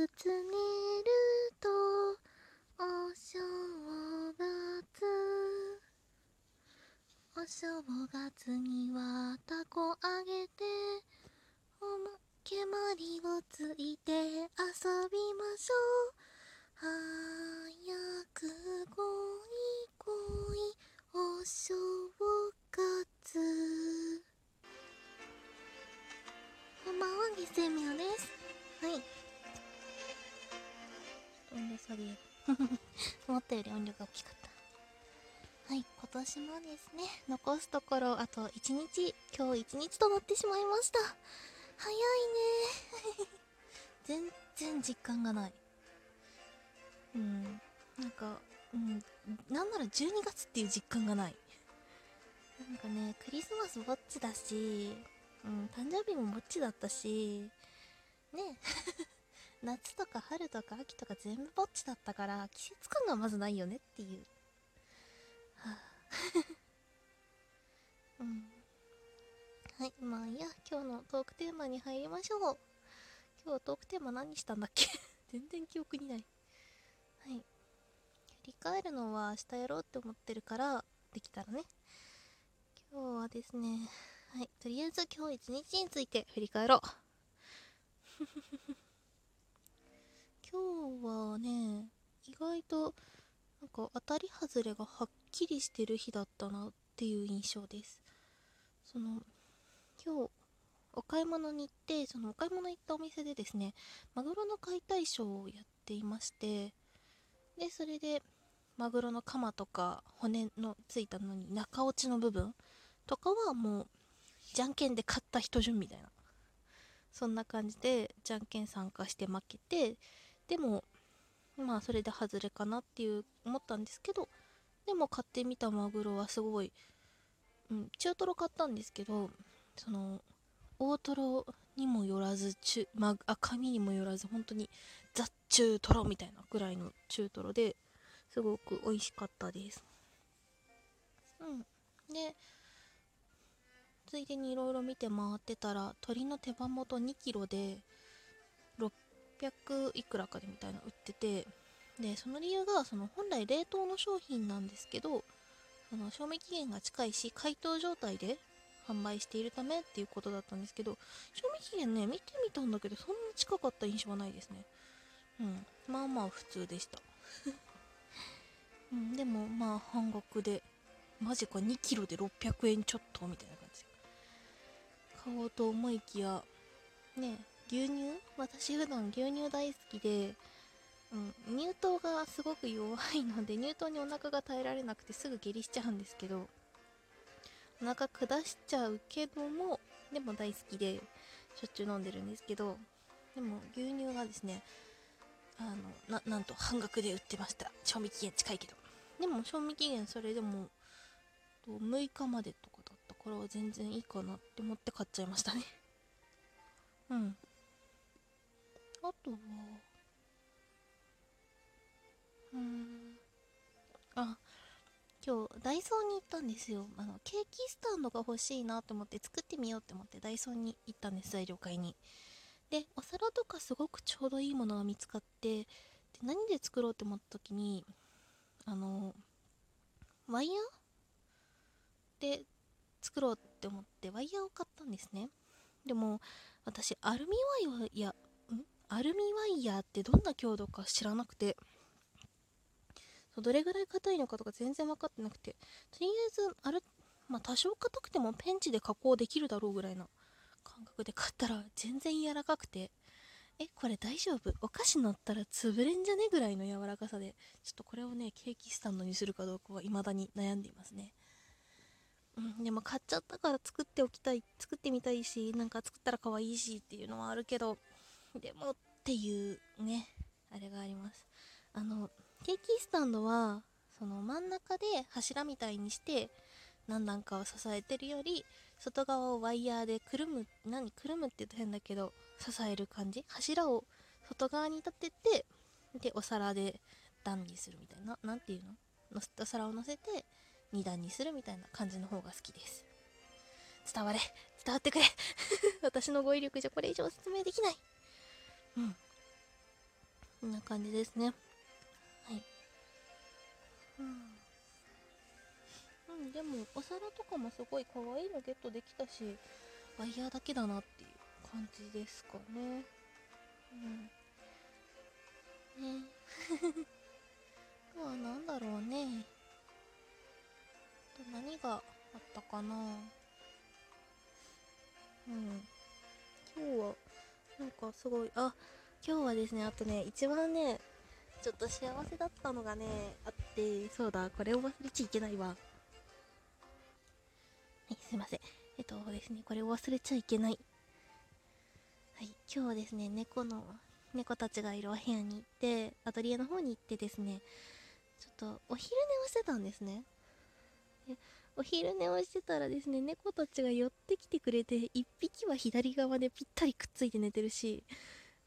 くつ寝るとお正月。お正月にはたこあげておまけまりをついて遊びましょう。はあ 思ったより音量が大きかった。はい今年もですね残すところあと1日今日1日となってしまいました。早いね。全然実感がない。うんなんかうんなんなら12月っていう実感がない。なんかねクリスマスぼっちだしうん誕生日もぼっちだったしね。夏とか春とか秋とか全部ぼっちだったから季節感がまずないよねっていう。はあ うん。はいまあいいや。今日のトークテーマに入りましょう。今日はトークテーマ何したんだっけ？全然記憶にない。はい。振り返るのは明日やろうって思ってるからできたらね。今日はですねはい。とりあえず今日一日について振り返ろう。今日はね意外となんか当たり外れがはっきりしてる日だったなっていう印象です。その今日お買い物に行ってそのお買い物行ったお店でですねマグロの解体ショーをやっていましてでそれでマグロのカとか骨のついたのに中落ちの部分とかはもうじゃんけんで勝った人順みたいな。そんな感じでじゃんけん参加して負けてでもまあそれで外れかなっていう思ったんですけどでも買ってみたマグロはすごい、うん、中トロ買ったんですけどその大トロにもよらず中、ま、赤身にもよらず本当にザ中トロみたいなぐらいの中トロですごく美味しかったです。うん。でついでにいろいろ見て回ってたら鶏の手羽元2 k g で600いくらかでみたいな売っててでその理由がその本来冷凍の商品なんですけどその賞味期限が近いし解凍状態で販売しているためっていうことだったんですけど賞味期限ね見てみたんだけどそんな近かった印象はないですね。うん。まあまあ普通でした。うん、でもまあ半額でマジか2キロで600円ちょっとみたいな感じ。買おうと思いきやね牛乳？私普段牛乳大好きで、うん、乳糖がすごく弱いので乳糖にお腹が耐えられなくてすぐ下痢しちゃうんですけどお腹下しちゃうけどもでも大好きでしょっちゅう飲んでるんですけどでも牛乳がですねあのなんと半額で売ってました。賞味期限近いけど。でも賞味期限それでも6日までとかだったから全然いいかなって思って買っちゃいましたね。うん。あとはうーんあ今日ダイソーに行ったんですよ。あのケーキスタンドが欲しいなと思って作ってみようって思ってダイソーに行ったんです材料買いに。でお皿とかすごくちょうどいいものが見つかってで何で作ろうって思った時にあのワイヤーで作ろうって思ってワイヤーを買ったんですね。でも私アルミワイヤアルミワイヤーってどんな強度か知らなくて。そうどれぐらい硬いのかとか全然分かってなくて。とりあえずあるまあ多少硬くてもペンチで加工できるだろうぐらいな感覚で買ったら全然柔らかくて。えこれ大丈夫？お菓子乗ったら潰れんじゃね？ぐらいの柔らかさで。ちょっとこれをねケーキスタンドにするかどうかは未だに悩んでいますね。うんでも買っちゃったから作っておきたい作ってみたいしなんか作ったら可愛いしっていうのはあるけど。でもっていうねあれがあります。あのケーキスタンドはその真ん中で柱みたいにして何段かを支えてるより外側をワイヤーでくるむ何くるむって言うと変だけど支える感じ。柱を外側に立ててでお皿で段にするみたいな。何ていうの？お皿を乗せて2段にするみたいな感じの方が好きです。伝われ。伝わってくれ。私の語彙力じゃこれ以上説明できない。うん。こんな感じですね。はい。うん、うん、でもお皿とかもすごい可愛いのゲットできたしワイヤーだけだなっていう感じですかね。うん。ね。あとは何だろうね。何があったかな。うん。今日はなんかすごい。あ今日はですねあとね一番ねちょっと幸せだったのがねあってそうだこれを忘れちゃいけないわ。はいすいません。えっとですねこれを忘れちゃいけない。はい今日はですね猫の猫たちがいるお部屋に行ってアトリエの方に行ってですねちょっとお昼寝をしてたんですね。お昼寝をしてたらですね猫たちが寄ってきてくれて1匹は左側でぴったりくっついて寝てるし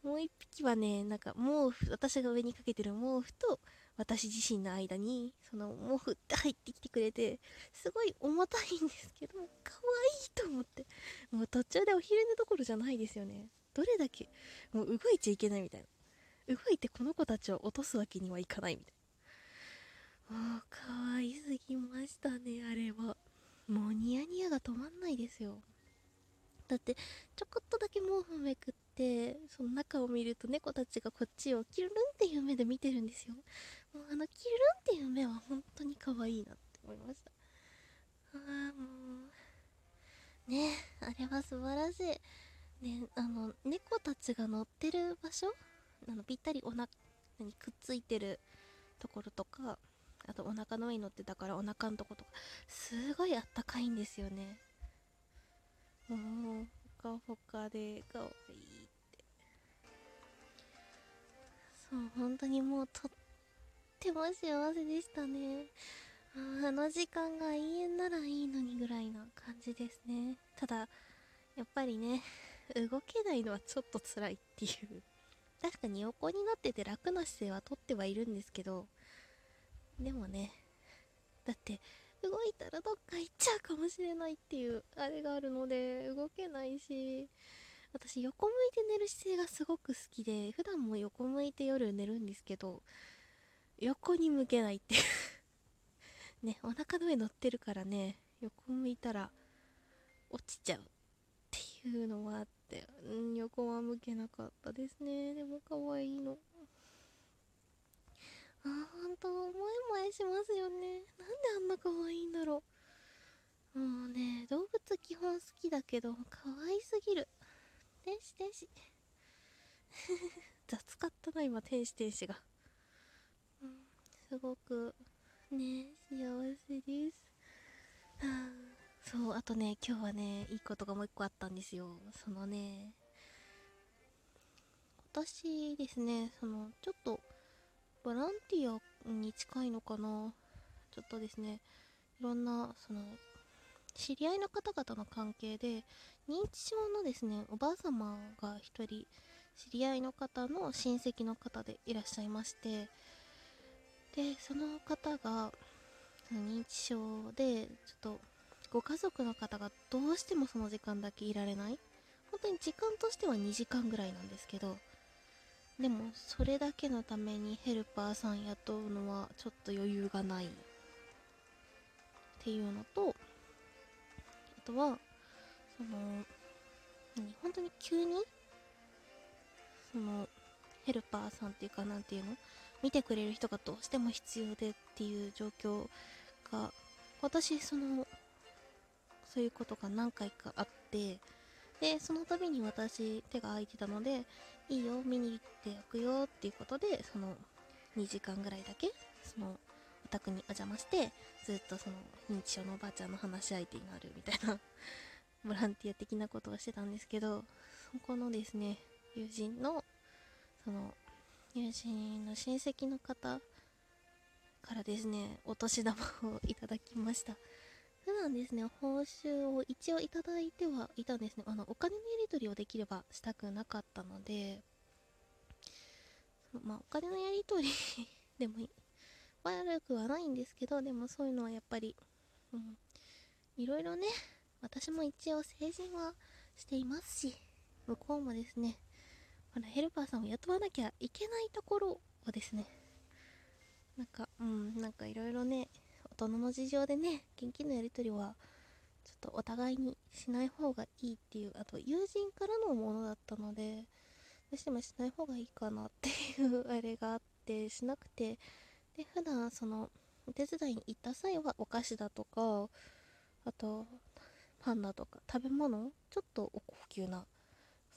もう1匹はねなんか毛布私が上にかけてる毛布と私自身の間にその毛布って入ってきてくれてすごい重たいんですけど可愛いと思って。もう途中でお昼寝どころじゃないですよね。どれだけもう動いちゃいけないみたいな。動いてこの子たちを落とすわけにはいかないみたいな。もう可愛すぎましたねあれはもうニヤニヤが止まんないですよだってちょこっとだけ毛布めくってその中を見ると猫たちがこっちをキュルンっていう目で見てるんですよ。もうあのキュルンっていう目は本当に可愛いなって思いました。ああもうねあれは素晴らしい。ねあの猫たちが乗ってる場所あのぴったりおな何くっついてるところとかあとお腹の上に乗ってたからお腹のとことかすごいあったかいんですよね。もうほかほかでかわいいって。そう本当にもうとっても幸せでしたね。あの時間が永遠ならいいのにぐらいな感じですね。ただやっぱりね動けないのはちょっと辛いっていう。確かに横になってて楽な姿勢はとってはいるんですけど。でもねだって動いたらどっか行っちゃうかもしれないっていうあれがあるので動けないし私横向いて寝る姿勢がすごく好きで普段も横向いて夜寝るんですけど横に向けないっていう。ねお腹の上乗ってるからね横向いたら落ちちゃうっていうのはあって、うん、横は向けなかったですね。でも可愛いの。あほんと萌え萌えしますよねなんであんな可愛いんだろうもうね動物基本好きだけど可愛すぎる。天使天使。雑かったな今天使天使が、うん、すごく。ね幸せです。そうあとね今日はねいいことがもう一個あったんですよ。そのね私ですねそのちょっとボランティアに近いのかな。ちょっとですねいろんなその知り合いの方々の関係で認知症のですねおばあ様が1人知り合いの方の親戚の方でいらっしゃいましてでその方が認知症でちょっとご家族の方がどうしてもその時間だけいられない。本当に時間としては2時間ぐらいなんですけどでもそれだけのためにヘルパーさん雇うのはちょっと余裕がないっていうのととはその何？本当に急に？そのヘルパーさんっていうかなんていうの？見てくれる人がどうしても必要でっていう状況が私そのそういうことが何回かあってでその度に私手が空いてたのでいいよ見に行っておくよっていうことでその2時間ぐらいだけそのお宅にお邪魔してずっとその認知症のおばあちゃんの話し相手になるみたいな ボランティア的なことをしてたんですけどそこのですね友人のその友人の親戚の方からですねお年玉をいただきました普段ですね、報酬を一応いただいてはいたんですね。あの、お金のやり取りをできればしたくなかったので、まあ、お金のやり取りで も悪くはないんですけど、でもそういうのはやっぱり、うん、いろいろね、私も一応成人はしていますし、向こうもですね、ほらヘルパーさんを雇わなきゃいけないところをですねなんかうんなんかいろいろね大人の事情でね現金のやり取りはちょっとお互いにしない方がいいっていうあと友人からのものだったのでどうしてもしない方がいいかなっていうあれがあってしなくてで普段そのお手伝いに行った際はお菓子だとかあとパンダとか食べ物ちょっとお高級な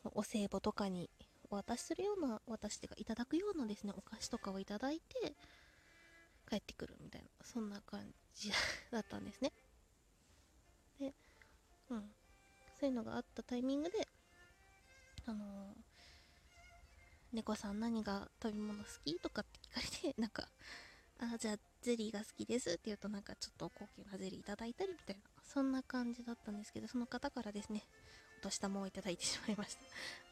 そのお歳暮とかにお渡しするような私っていうかいただくようなですねお菓子とかをいただいて帰ってくるみたいなそんな感じだったんですね。でうん。そういうのがあったタイミングであのー猫さん何が食べ物好きとかって聞かれてなんかあじゃあゼリーが好きですって言うとなんかちょっと高級なゼリーいただいたりみたいなそんな感じだったんですけどその方からですねお年玉をいただいてしまいました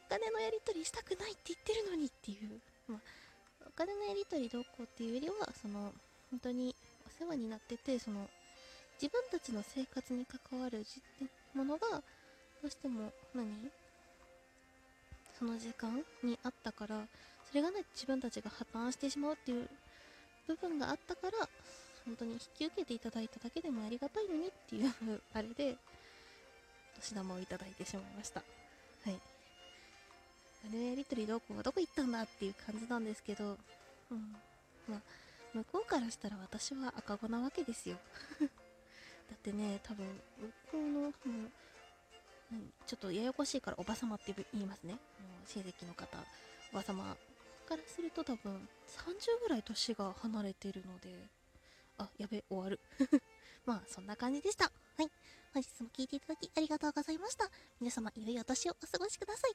お金のやり取りしたくないって言ってるのにっていう、まあ、お金のやり取りどうこうっていうよりはその本当にお世話になっててその自分たちの生活に関わるものがどうしても何？その時間にあったからそれがね自分たちが破綻してしまうっていう部分があったから本当に引き受けていただいただけでもありがたいのにっていうあれでお年玉をいただいてしまいました。はい。あれのやり取りどこはどこ行ったんだっていう感じなんですけどうん。まあ向こうからしたら私は赤子なわけですよ。だってね多分向こうのもうちょっとややこしいからおばさまって言いますね。もう親戚の方おばさまからすると多分30ぐらい年が離れてるのであやべ終わる。まあそんな感じでした。はい。本日も聞いていただきありがとうございました。皆様良いお年をお過ごしください。